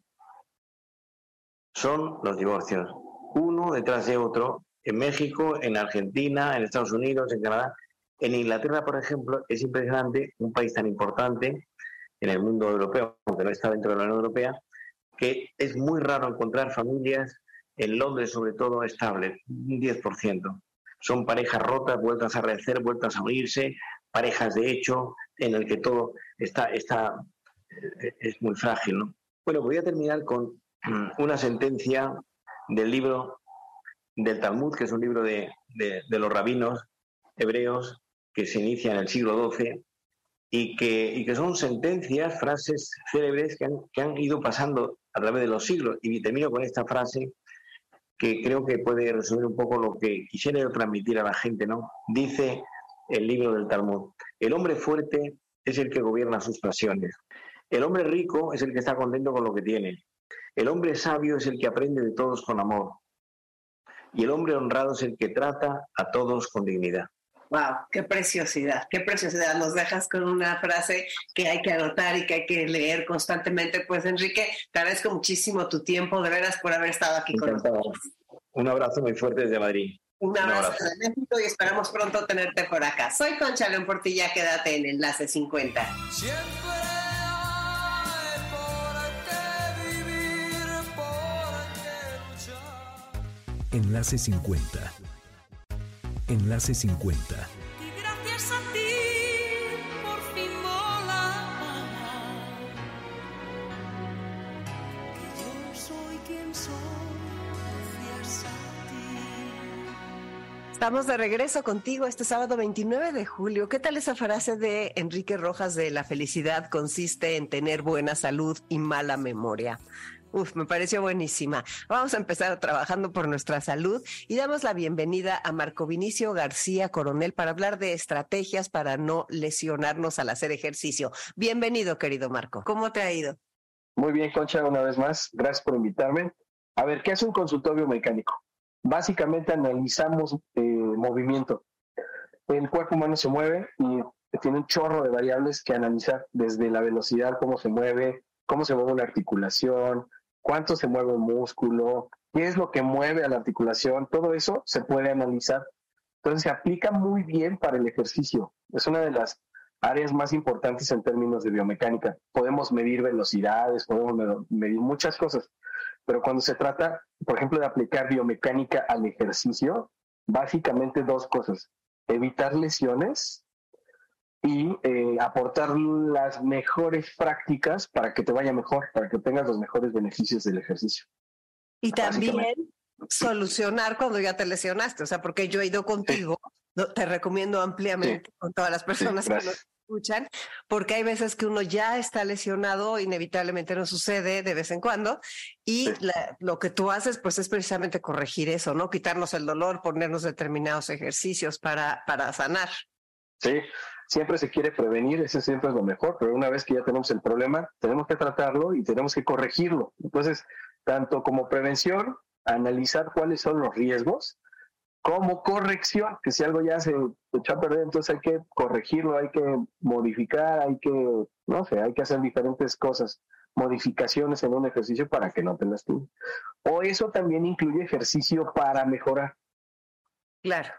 son los divorcios, uno detrás de otro, en México, en Argentina, en Estados Unidos, en Canadá. En Inglaterra, por ejemplo, es impresionante, un país tan importante en el mundo europeo, aunque no está dentro de la Unión Europea, que es muy raro encontrar familias, en Londres sobre todo, estables, un 10%. Son parejas rotas, vueltas a rehacer, vueltas a unirse, parejas de hecho, en el que todo está, está eh, es muy frágil. ¿no? Bueno, voy a terminar con una sentencia del libro del Talmud, que es un libro de, de, los rabinos hebreos que se inicia en el siglo XII y que, y que son sentencias, frases célebres que han, que han ido pasando a través de los siglos. Y termino con esta frase que creo que puede resumir un poco lo que quisiera transmitir a la gente, ¿no? Dice el libro del Talmud, el hombre fuerte es el que gobierna sus pasiones. El hombre rico es el que está contento con lo que tiene. El hombre sabio es el que aprende de todos con amor. Y el hombre honrado es el que trata a todos con dignidad. Wow, qué preciosidad, qué preciosidad. Nos dejas con una frase que hay que anotar y que hay que leer constantemente. Pues Enrique, te agradezco muchísimo tu tiempo, de veras, por haber estado aquí con nosotros. Un abrazo muy fuerte desde Madrid. Un abrazo, de México y esperamos pronto tenerte por acá. Soy Concha León Portilla, quédate en Enlace 50. Enlace 50. Enlace 50. Y gracias a ti por fin mola. Que yo soy quien soy gracias a ti. Estamos de regreso contigo este sábado 29 de julio. ¿Qué tal esa frase de Enrique Rojas de la felicidad consiste en tener buena salud y mala memoria? Uf, me pareció buenísima. Vamos a empezar trabajando por nuestra salud y damos la bienvenida a Marco Vinicio García Coronel para hablar de estrategias para no lesionarnos al hacer ejercicio. Bienvenido, querido Marco. ¿Cómo te ha ido? Muy bien, Concha, una vez más. Gracias por invitarme. A ver, ¿qué hace un consultorio mecánico? Básicamente analizamos eh, movimiento. El cuerpo humano se mueve y tiene un chorro de variables que analizar, desde la velocidad, cómo se mueve, cómo se mueve una articulación, cuánto se mueve el músculo, qué es lo que mueve a la articulación, todo eso se puede analizar. Entonces se aplica muy bien para el ejercicio. Es una de las áreas más importantes en términos de biomecánica. Podemos medir velocidades, podemos medir muchas cosas, pero cuando se trata, por ejemplo, de aplicar biomecánica al ejercicio, básicamente dos cosas. Evitar lesiones y eh, aportar las mejores prácticas para que te vaya mejor, para que tengas los mejores beneficios del ejercicio. Y también solucionar cuando ya te lesionaste, o sea, porque yo he ido contigo, te recomiendo ampliamente con todas las personas que nos escuchan, porque hay veces que uno ya está lesionado, inevitablemente no sucede de vez en cuando, y lo que tú haces, pues es precisamente corregir eso, ¿no? Quitarnos el dolor, ponernos determinados ejercicios para, para sanar. Sí, siempre se quiere prevenir, ese siempre es lo mejor, pero una vez que ya tenemos el problema, tenemos que tratarlo y tenemos que corregirlo. Entonces, tanto como prevención, analizar cuáles son los riesgos, como corrección, que si algo ya se echó a perder, entonces hay que corregirlo, hay que modificar, hay que, no sé, hay que hacer diferentes cosas, modificaciones en un ejercicio para que no te lastimes. O eso también incluye ejercicio para mejorar. Claro.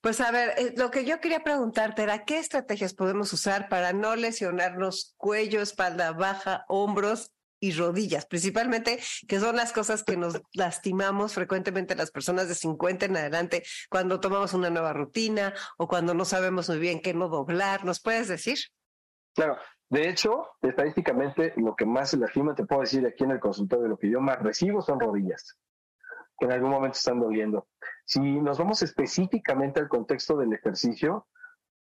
Pues a ver, eh, lo que yo quería preguntarte era qué estrategias podemos usar para no lesionarnos cuello, espalda baja, hombros y rodillas, principalmente, que son las cosas que nos <laughs> lastimamos frecuentemente las personas de 50 en adelante cuando tomamos una nueva rutina o cuando no sabemos muy bien qué no doblar. ¿Nos puedes decir? Claro, de hecho, estadísticamente, lo que más se lastima, te puedo decir aquí en el consultorio, lo que yo más recibo son rodillas, que en algún momento están doliendo. Si nos vamos específicamente al contexto del ejercicio,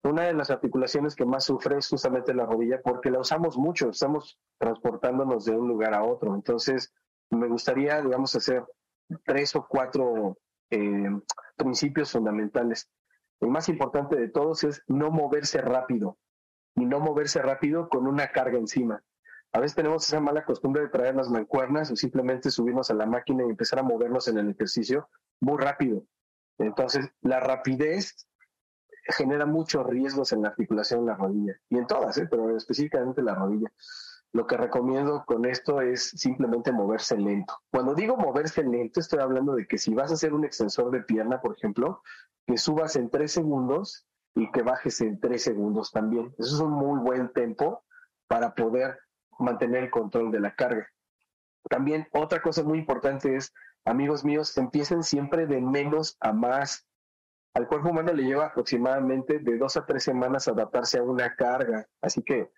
una de las articulaciones que más sufre es justamente la rodilla porque la usamos mucho, estamos transportándonos de un lugar a otro. Entonces, me gustaría, digamos, hacer tres o cuatro eh, principios fundamentales. El más importante de todos es no moverse rápido y no moverse rápido con una carga encima. A veces tenemos esa mala costumbre de traer las mancuernas o simplemente subirnos a la máquina y empezar a movernos en el ejercicio muy rápido. Entonces, la rapidez genera muchos riesgos en la articulación de la rodilla y en todas, ¿eh? pero específicamente la rodilla. Lo que recomiendo con esto es simplemente moverse lento. Cuando digo moverse lento, estoy hablando de que si vas a hacer un extensor de pierna, por ejemplo, que subas en tres segundos y que bajes en tres segundos también. Eso es un muy buen tempo para poder mantener el control de la carga. También otra cosa muy importante es, amigos míos, empiecen siempre de menos a más. Al cuerpo humano le lleva aproximadamente de dos a tres semanas adaptarse a una carga. Así que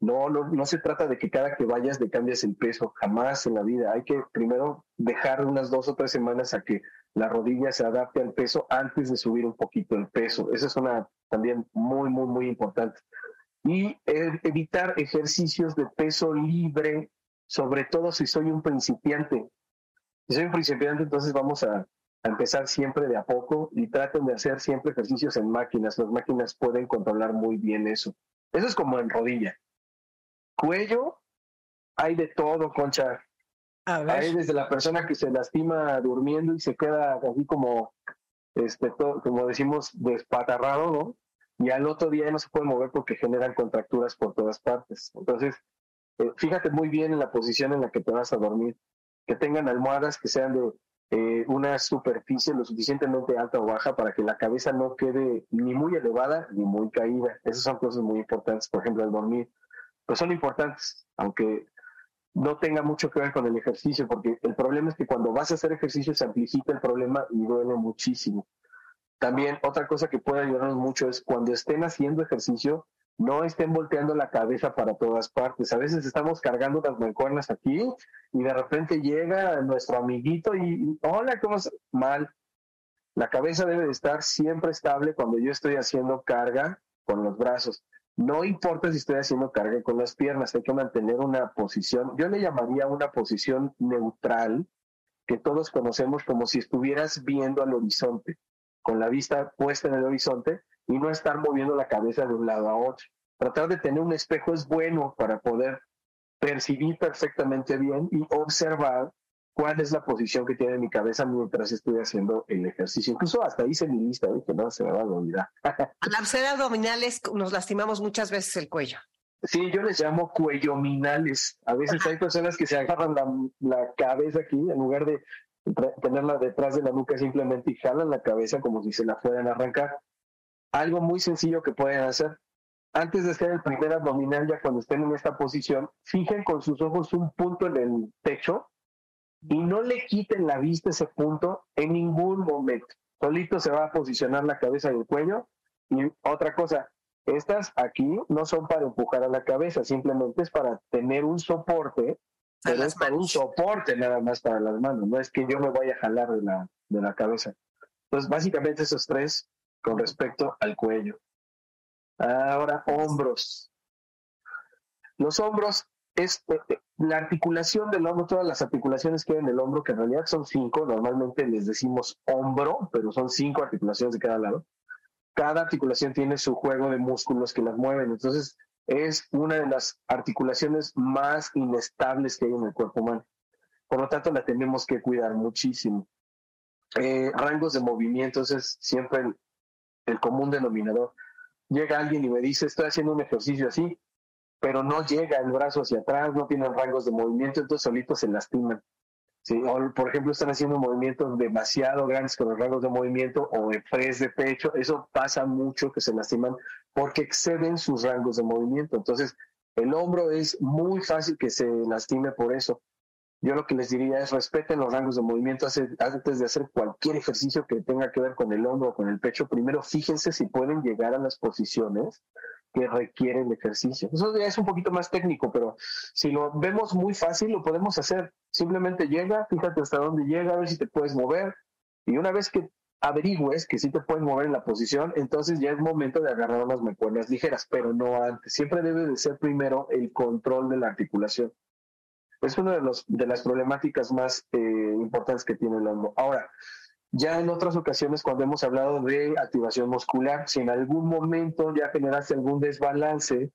no, no, no se trata de que cada que vayas le cambies el peso, jamás en la vida. Hay que primero dejar unas dos o tres semanas a que la rodilla se adapte al peso antes de subir un poquito el peso. Esa es una también muy, muy, muy importante. Y evitar ejercicios de peso libre, sobre todo si soy un principiante. Si soy un principiante, entonces vamos a, a empezar siempre de a poco y traten de hacer siempre ejercicios en máquinas. Las máquinas pueden controlar muy bien eso. Eso es como en rodilla. Cuello, hay de todo, concha. Hay desde la persona que se lastima durmiendo y se queda así como, este, como decimos, despatarrado, ¿no? Y al otro día no se puede mover porque generan contracturas por todas partes. Entonces, eh, fíjate muy bien en la posición en la que te vas a dormir. Que tengan almohadas que sean de eh, una superficie lo suficientemente alta o baja para que la cabeza no quede ni muy elevada ni muy caída. Esas son cosas muy importantes, por ejemplo, al dormir pues son importantes, aunque no tenga mucho que ver con el ejercicio, porque el problema es que cuando vas a hacer ejercicio se amplifica el problema y duele muchísimo. También otra cosa que puede ayudarnos mucho es cuando estén haciendo ejercicio, no estén volteando la cabeza para todas partes. A veces estamos cargando las mancuernas aquí y de repente llega nuestro amiguito y, hola, ¿cómo estás? Mal. La cabeza debe de estar siempre estable cuando yo estoy haciendo carga con los brazos. No importa si estoy haciendo carga con las piernas, hay que mantener una posición, yo le llamaría una posición neutral, que todos conocemos como si estuvieras viendo al horizonte, con la vista puesta en el horizonte y no estar moviendo la cabeza de un lado a otro. Tratar de tener un espejo es bueno para poder percibir perfectamente bien y observar cuál es la posición que tiene mi cabeza mientras estoy haciendo el ejercicio. Incluso hasta hice mi lista, que no se me va a olvidar. <laughs> Al hacer abdominales nos lastimamos muchas veces el cuello. Sí, yo les llamo cuellominales. A veces hay personas que se agarran la, cabeza aquí en lugar de tenerla detrás de la nuca simplemente y jalan la cabeza como si se la fueran a arrancar. Algo muy sencillo que pueden hacer. Antes de hacer el primer abdominal, ya cuando estén en esta posición, fijen con sus ojos un punto en el techo y no le quiten la vista ese punto en ningún momento. Solito se va a posicionar la cabeza y el cuello. Y otra cosa, estas aquí no son para empujar a la cabeza, simplemente es para tener un soporte, pero es para un soporte nada más para las manos, no es que yo me vaya a jalar de la, de la cabeza. Entonces, básicamente esos tres con respecto al cuello. Ahora, hombros. Los hombros es eh, la articulación del hombro, todas las articulaciones que hay en el hombro, que en realidad son cinco, normalmente les decimos hombro, pero son cinco articulaciones de cada lado. Cada articulación tiene su juego de músculos que las mueven, entonces es una de las articulaciones más inestables que hay en el cuerpo humano. Por lo tanto, la tenemos que cuidar muchísimo. Eh, rangos de movimiento, es siempre el, común denominador. Llega alguien y me dice, estoy haciendo un ejercicio así, pero no llega el brazo hacia atrás, no tienen rangos de movimiento, entonces solitos se lastiman. ¿sí? Por ejemplo, están haciendo movimientos demasiado grandes con los rangos de movimiento o de press de pecho, eso pasa mucho que se lastiman porque exceden sus rangos de movimiento. Entonces, el hombro es muy fácil que se lastime por eso. Yo lo que les diría es respeten los rangos de movimiento antes de hacer cualquier ejercicio que tenga que ver con el hombro o con el pecho. Primero fíjense si pueden llegar a las posiciones que requiere el ejercicio. Eso ya es un poquito más técnico, pero si lo vemos muy fácil, lo podemos hacer. Simplemente llega, fíjate hasta dónde llega, a ver si te puedes mover. Y una vez que averigües que sí te puedes mover en la posición, entonces ya es momento de agarrar unas mancuernas ligeras, pero no antes. Siempre debe de ser primero el control de la articulación. Es una de, los, de las problemáticas más eh, importantes que tiene el hombro. Ahora, ya en otras ocasiones, cuando hemos hablado de activación muscular, si en algún momento ya generaste algún desbalance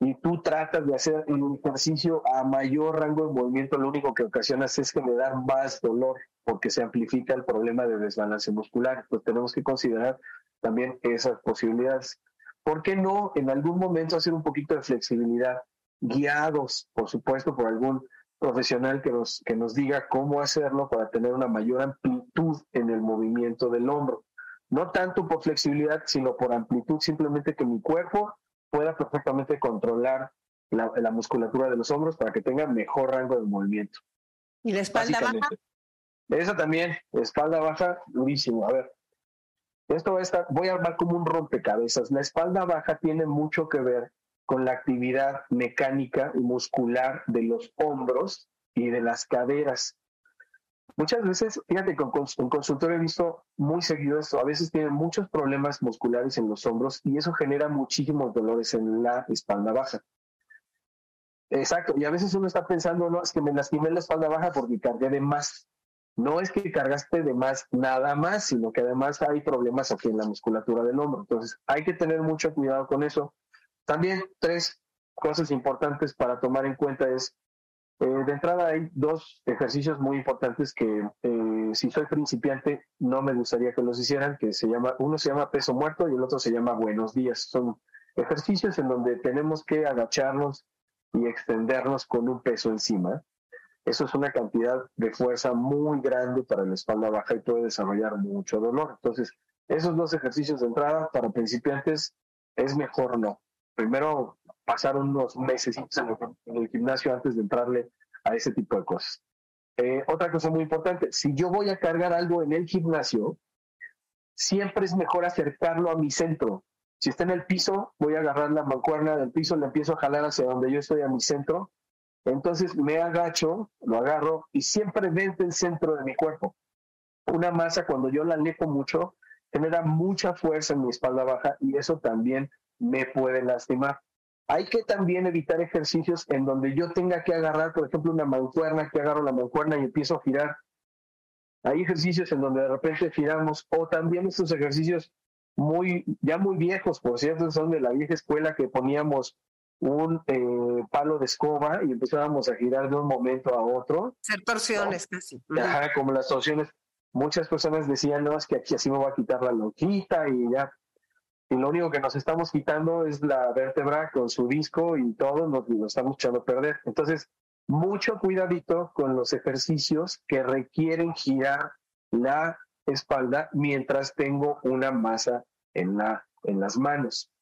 y tú tratas de hacer un ejercicio a mayor rango de movimiento, lo único que ocasionas es generar más dolor porque se amplifica el problema de desbalance muscular. Pues tenemos que considerar también esas posibilidades. ¿Por qué no en algún momento hacer un poquito de flexibilidad, guiados, por supuesto, por algún profesional que nos, que nos diga cómo hacerlo para tener una mayor amplitud en el movimiento del hombro? No tanto por flexibilidad, sino por amplitud, simplemente que mi cuerpo pueda perfectamente controlar la, la musculatura de los hombros para que tenga mejor rango de movimiento. ¿Y la espalda baja? Esa también, espalda baja, durísimo. A ver, esto va a estar, voy a armar como un rompecabezas. La espalda baja tiene mucho que ver con la actividad mecánica y muscular de los hombros y de las caderas. Muchas veces, fíjate, con, consultorio he visto muy seguido esto, a veces tienen muchos problemas musculares en los hombros y eso genera muchísimos dolores en la espalda baja. Exacto, y a veces uno está pensando, no, es que me lastimé la espalda baja porque cargué de más. No es que cargaste de más nada más, sino que además hay problemas aquí en la musculatura del hombro. Entonces, hay que tener mucho cuidado con eso. También tres cosas importantes para tomar en cuenta es, eh, de entrada hay dos ejercicios muy importantes que eh, si soy principiante no me gustaría que los hicieran, que se llama, uno se llama peso muerto y el otro se llama buenos días. Son ejercicios en donde tenemos que agacharnos y extendernos con un peso encima. Eso es una cantidad de fuerza muy grande para la espalda baja y puede desarrollar mucho dolor. Entonces, esos dos ejercicios de entrada para principiantes es mejor no. Primero pasar unos meses en el gimnasio antes de entrarle a ese tipo de cosas. Eh, otra cosa muy importante, si yo voy a cargar algo en el gimnasio, siempre es mejor acercarlo a mi centro. Si está en el piso, voy a agarrar la mancuerna del piso, la empiezo a jalar hacia donde yo estoy a mi centro. Entonces me agacho, lo agarro y siempre vente el centro de mi cuerpo. Una masa, cuando yo la alejo mucho, genera mucha fuerza en mi espalda baja y eso también me puede lastimar. Hay que también evitar ejercicios en donde yo tenga que agarrar, por ejemplo, una mancuerna, que agarro la mancuerna y empiezo a girar. Hay ejercicios en donde de repente giramos, o también estos ejercicios muy, ya muy viejos, por cierto, son de la vieja escuela que poníamos un eh, palo de escoba y empezábamos a girar de un momento a otro. Hacer torsiones casi. Ajá, como las torsiones. Muchas personas decían, no, es que aquí así me voy a quitar la loquita y ya. Y lo único que nos estamos quitando es la vértebra con su disco y todo nos lo estamos echando a perder. Entonces, mucho cuidadito con los ejercicios que requieren girar la espalda mientras tengo una masa en, la, en las manos.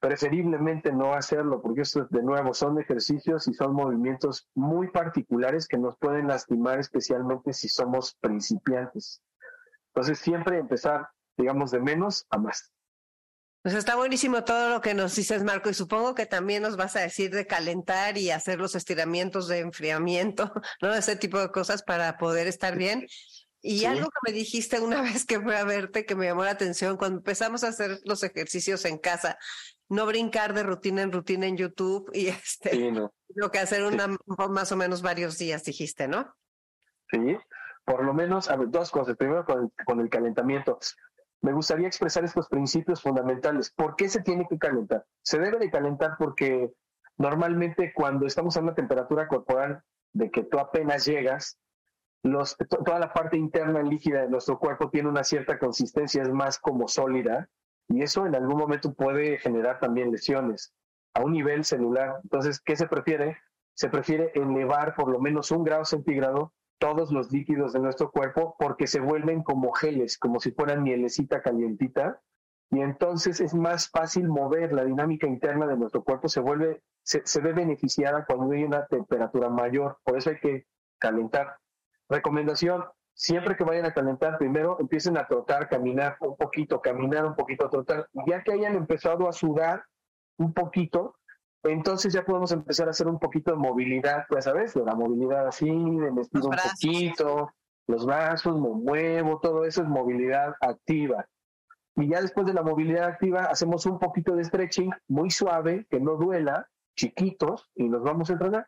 Preferiblemente no hacerlo, porque esto, de nuevo, son ejercicios y son movimientos muy particulares que nos pueden lastimar, especialmente si somos principiantes. Entonces, siempre empezar, digamos, de menos a más. Pues está buenísimo todo lo que nos dices, Marco, y supongo que también nos vas a decir de calentar y hacer los estiramientos de enfriamiento, <laughs> ¿no? Ese tipo de cosas para poder estar bien. Y algo que me dijiste una <laughs> vez que fui a verte que me llamó la atención cuando empezamos a hacer los ejercicios en casa, no brincar de rutina en rutina en YouTube y <laughs> este lo que hacer una más o menos varios días dijiste, ¿no? Sí, por lo menos, a ver, dos cosas. Primero con, con el calentamiento. Me gustaría expresar estos principios fundamentales. ¿Por qué se tiene que calentar? Se debe de calentar porque normalmente cuando estamos a una temperatura corporal de que tú apenas llegas, toda la parte interna líquida de nuestro cuerpo tiene una cierta consistencia, es más como sólida, y eso en algún momento puede generar también lesiones a un nivel celular. Entonces, ¿qué se prefiere? Se prefiere elevar por lo menos un grado centígrado todos los líquidos de nuestro cuerpo porque se vuelven como geles, como si fueran mielecita calientita, y entonces es más fácil mover la dinámica interna de nuestro cuerpo, se vuelve, se, se ve beneficiada cuando hay una temperatura mayor, por eso hay que calentar. Recomendación, siempre que vayan a calentar, primero empiecen a trotar, caminar un poquito, caminar un poquito, trotar. Ya que hayan empezado a sudar un poquito, entonces ya podemos empezar a hacer un poquito de movilidad, ya sabes, de la movilidad así, de me un poquito, los brazos, me muevo, todo eso es movilidad activa. Y ya después de la movilidad activa, hacemos un poquito de stretching muy suave, que no duela, chiquitos, y nos vamos a entrenar.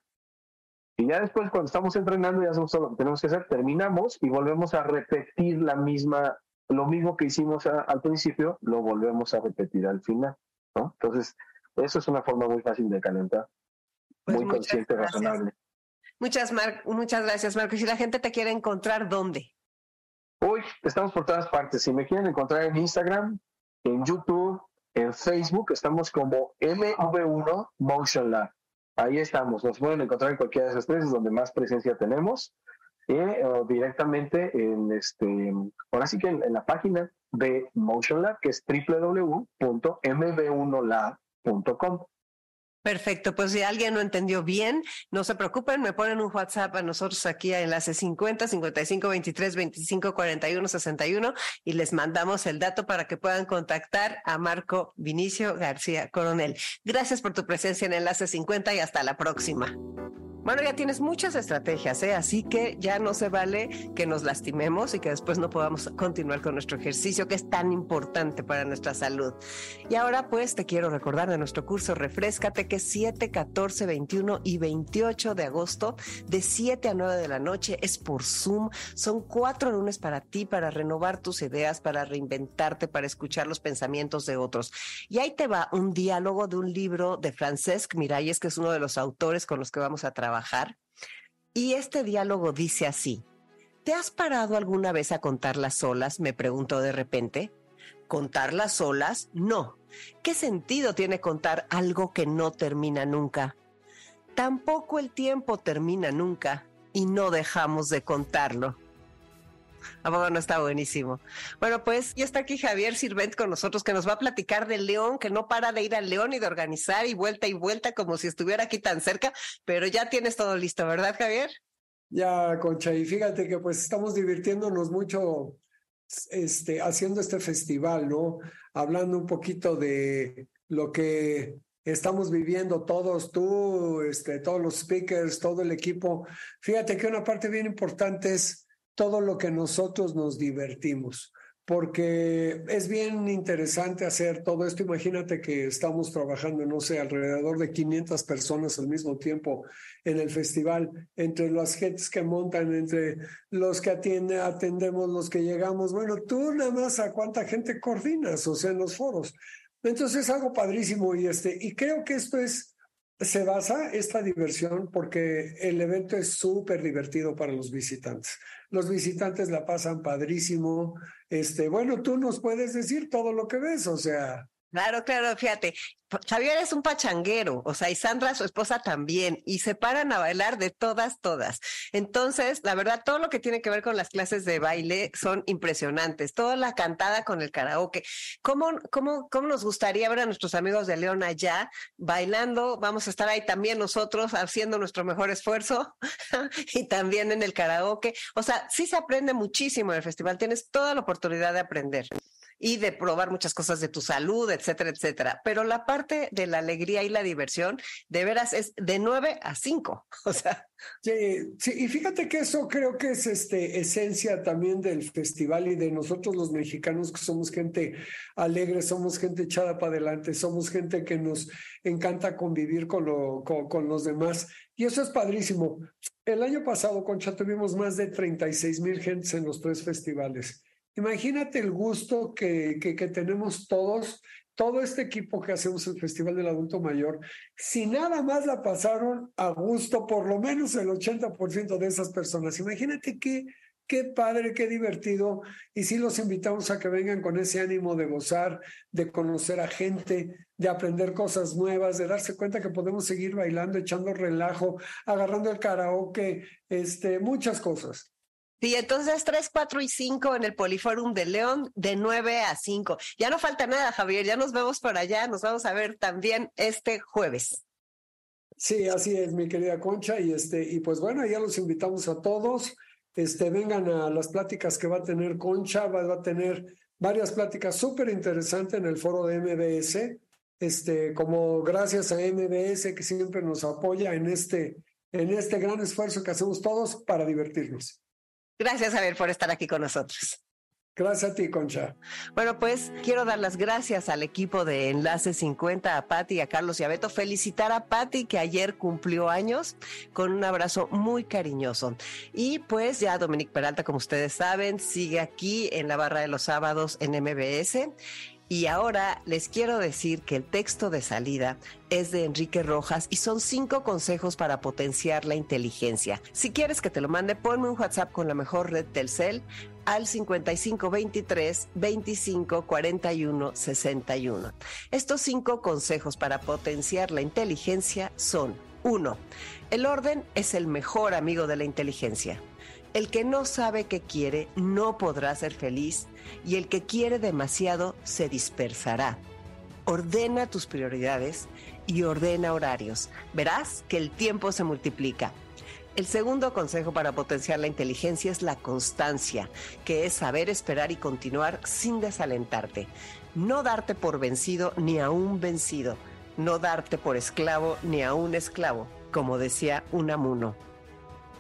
Y ya después, cuando estamos entrenando, ya hacemos todo lo que tenemos que hacer, terminamos y volvemos a repetir la misma, lo mismo que hicimos al principio, lo volvemos a repetir al final. ¿no? Entonces, eso es una forma muy fácil de calentar, pues muy consciente, razonable. Muchas, muchas gracias, Marco. Si la gente te quiere encontrar, ¿dónde? Uy, estamos por todas partes. Si me quieren encontrar en Instagram, en YouTube, en Facebook, estamos como MV1 Motion Lab. Ahí estamos, nos pueden encontrar en cualquiera de esas tres, donde más presencia tenemos, eh, o directamente en este, ahora sí que en, la página de Motion Lab, que es www.mv1lab.com. Perfecto, pues si alguien no entendió bien, no se preocupen, me ponen un WhatsApp a nosotros aquí a enlace 50 55 23 25 41 61 y les mandamos el dato para que puedan contactar a Marco Vinicio García Coronel. Gracias por tu presencia en enlace 50 y hasta la próxima. Bueno, ya tienes muchas estrategias, ¿eh? así que ya no se vale que nos lastimemos y que después no podamos continuar con nuestro ejercicio que es tan importante para nuestra salud. Y ahora pues te quiero recordar de nuestro curso Refrescate que es 7, 14, 21 y 28 de agosto de 7 a 9 de la noche es por Zoom. Son cuatro lunes para ti, para renovar tus ideas, para reinventarte, para escuchar los pensamientos de otros. Y ahí te va un diálogo de un libro de Francesc Miralles, que es uno de los autores con los que vamos a trabajar y este diálogo dice así, ¿te has parado alguna vez a contar las olas? Me preguntó de repente. ¿Contar las olas? No. ¿Qué sentido tiene contar algo que no termina nunca? Tampoco el tiempo termina nunca y no dejamos de contarlo. ¿A no está buenísimo? Bueno, pues ya está aquí Javier Sirvent con nosotros que nos va a platicar de León, que no para de ir al León y de organizar y vuelta y vuelta como si estuviera aquí tan cerca, pero ya tienes todo listo, ¿verdad, Javier? Ya, Concha, y fíjate que pues estamos divirtiéndonos mucho este, haciendo este festival, ¿no? Hablando un poquito de lo que estamos viviendo todos, tú, este, todos los speakers, todo el equipo. Fíjate que una parte bien importante es todo lo que nosotros nos divertimos, porque es bien interesante hacer todo esto. Imagínate que estamos trabajando, no sé, alrededor de 500 personas al mismo tiempo en el festival, entre las gentes que montan, entre los que atiende, atendemos, los que llegamos. Bueno, tú nada más a cuánta gente coordinas, o sea, en los foros. Entonces es algo padrísimo y este, y creo que esto es se basa esta diversión porque el evento es súper divertido para los visitantes. Los visitantes la pasan padrísimo. Este, bueno, tú nos puedes decir todo lo que ves, o sea. Claro, claro, fíjate, Javier es un pachanguero, o sea, y Sandra, su esposa también, y se paran a bailar de todas, todas. Entonces, la verdad, todo lo que tiene que ver con las clases de baile son impresionantes. Toda la cantada con el karaoke. ¿Cómo, cómo, cómo nos gustaría ver a nuestros amigos de León allá bailando? Vamos a estar ahí también nosotros haciendo nuestro mejor esfuerzo <laughs> y también en el karaoke. O sea, sí se aprende muchísimo en el festival. Tienes toda la oportunidad de aprender y de probar muchas cosas de tu salud, etcétera, etcétera. Pero la parte de la alegría y la diversión, de veras, es de 9 a 5. <laughs> O sea. Sí, sí, y fíjate que eso creo que es este, esencia también del festival y de nosotros los mexicanos que somos gente alegre, somos gente echada para adelante, somos gente que nos encanta convivir con, lo, con, con los demás. Y eso es padrísimo. El año pasado, Concha, tuvimos más de 36 mil gentes en los tres festivales. Imagínate el gusto que, que, tenemos todos, todo este equipo que hacemos el Festival del Adulto Mayor, si nada más la pasaron a gusto, por lo menos el 80% de esas personas. Imagínate qué, qué padre, qué divertido. Y sí los invitamos a que vengan con ese ánimo de gozar, de conocer a gente, de aprender cosas nuevas, de darse cuenta que podemos seguir bailando, echando relajo, agarrando el karaoke, este, muchas cosas. Sí, entonces 3, 4 y 5 en el Poliforum de León de 9 a 5. Ya no falta nada, Javier, ya nos vemos por allá, nos vamos a ver también este jueves. Sí, así es, mi querida Concha, y este, y pues bueno, ya los invitamos a todos. Este, vengan a las pláticas que va a tener Concha, va, a tener varias pláticas súper interesantes en el foro de MBS. Este, como gracias a MBS que siempre nos apoya en este, en este gran esfuerzo que hacemos todos para divertirnos. Gracias, Javier, por estar aquí con nosotros. Gracias a ti, Concha. Bueno, pues quiero dar las gracias al equipo de Enlace 50, a Patti, a Carlos y a Beto. Felicitar a Patti, que ayer cumplió años, con un abrazo muy cariñoso. Y pues ya Dominique Peralta, como ustedes saben, sigue aquí en la barra de los sábados en MBS. Y ahora les quiero decir que el texto de salida es de Enrique Rojas y son cinco consejos para potenciar la inteligencia. Si quieres que te lo mande, ponme un WhatsApp con la mejor red Telcel al 5523 25 41 61. Estos cinco consejos para potenciar la inteligencia son 1. El orden es el mejor amigo de la inteligencia. El que no sabe qué quiere no podrá ser feliz y el que quiere demasiado se dispersará. Ordena tus prioridades y ordena horarios. Verás que el tiempo se multiplica. El segundo consejo para potenciar la inteligencia es la constancia, que es saber esperar y continuar sin desalentarte. No darte por vencido ni a un vencido. No darte por esclavo ni a un esclavo, como decía Unamuno.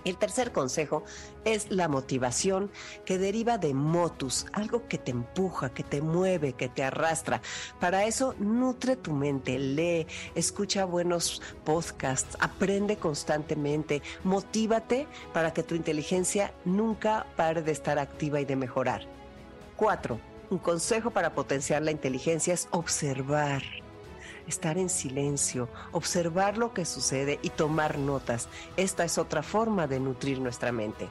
El tercer consejo es la motivación que deriva de motus, algo que te empuja, que te mueve, que te arrastra. Para eso, nutre tu mente, lee, escucha buenos podcasts, aprende constantemente, motívate para que tu inteligencia nunca pare de estar activa y de mejorar. Cuatro, un consejo para potenciar la inteligencia es observar estar en silencio, observar lo que sucede y tomar notas. Esta es otra forma de nutrir nuestra mente.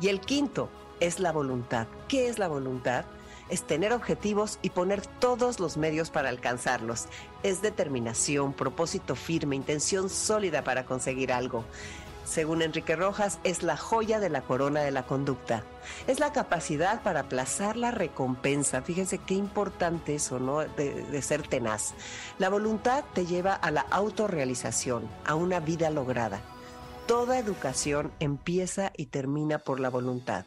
Y el quinto es la voluntad. ¿Qué es la voluntad? Es tener objetivos y poner todos los medios para alcanzarlos. Es determinación, propósito firme, intención sólida para conseguir algo según Enrique Rojas, es la joya de la corona de la conducta. Es la capacidad para aplazar la recompensa. Fíjense qué importante eso, ¿no? De, ser tenaz. La voluntad te lleva a la autorrealización, a una vida lograda. Toda educación empieza y termina por la voluntad.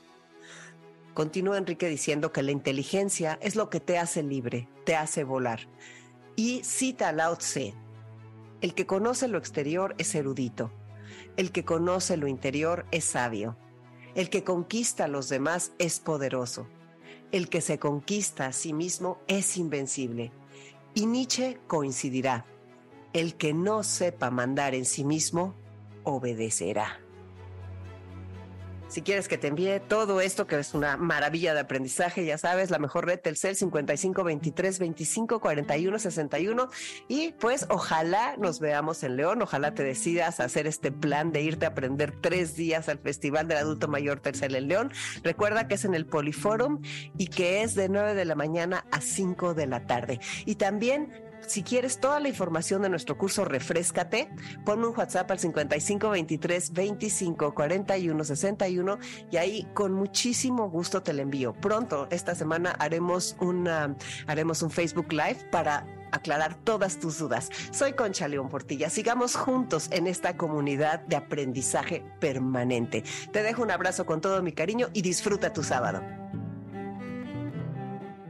Continúa Enrique diciendo que la inteligencia es lo que te hace libre, te hace volar. Y cita a Lao Tse, el que conoce lo exterior es erudito, el que conoce lo interior es sabio. El que conquista a los demás es poderoso. El que se conquista a sí mismo es invencible. Y Nietzsche coincidirá. El que no sepa mandar en sí mismo, obedecerá. Si quieres que te envíe todo esto, que es una maravilla de aprendizaje, ya sabes, la mejor red Telcel 55 23 25 41 61. Y pues ojalá nos veamos en León, ojalá te decidas hacer este plan de irte a aprender tres días al Festival del Adulto Mayor Telcel en León. Recuerda que es en el Poliforum y que es de 9 de la mañana a 5 de la tarde. Y también si quieres toda la información de nuestro curso Refrescate, ponme un WhatsApp al 5523 25 41 61 y ahí con muchísimo gusto te lo envío. Pronto, esta semana, haremos, haremos un Facebook Live para aclarar todas tus dudas. Soy Concha León Portilla. Sigamos juntos en esta comunidad de aprendizaje permanente. Te dejo un abrazo con todo mi cariño y disfruta tu sábado.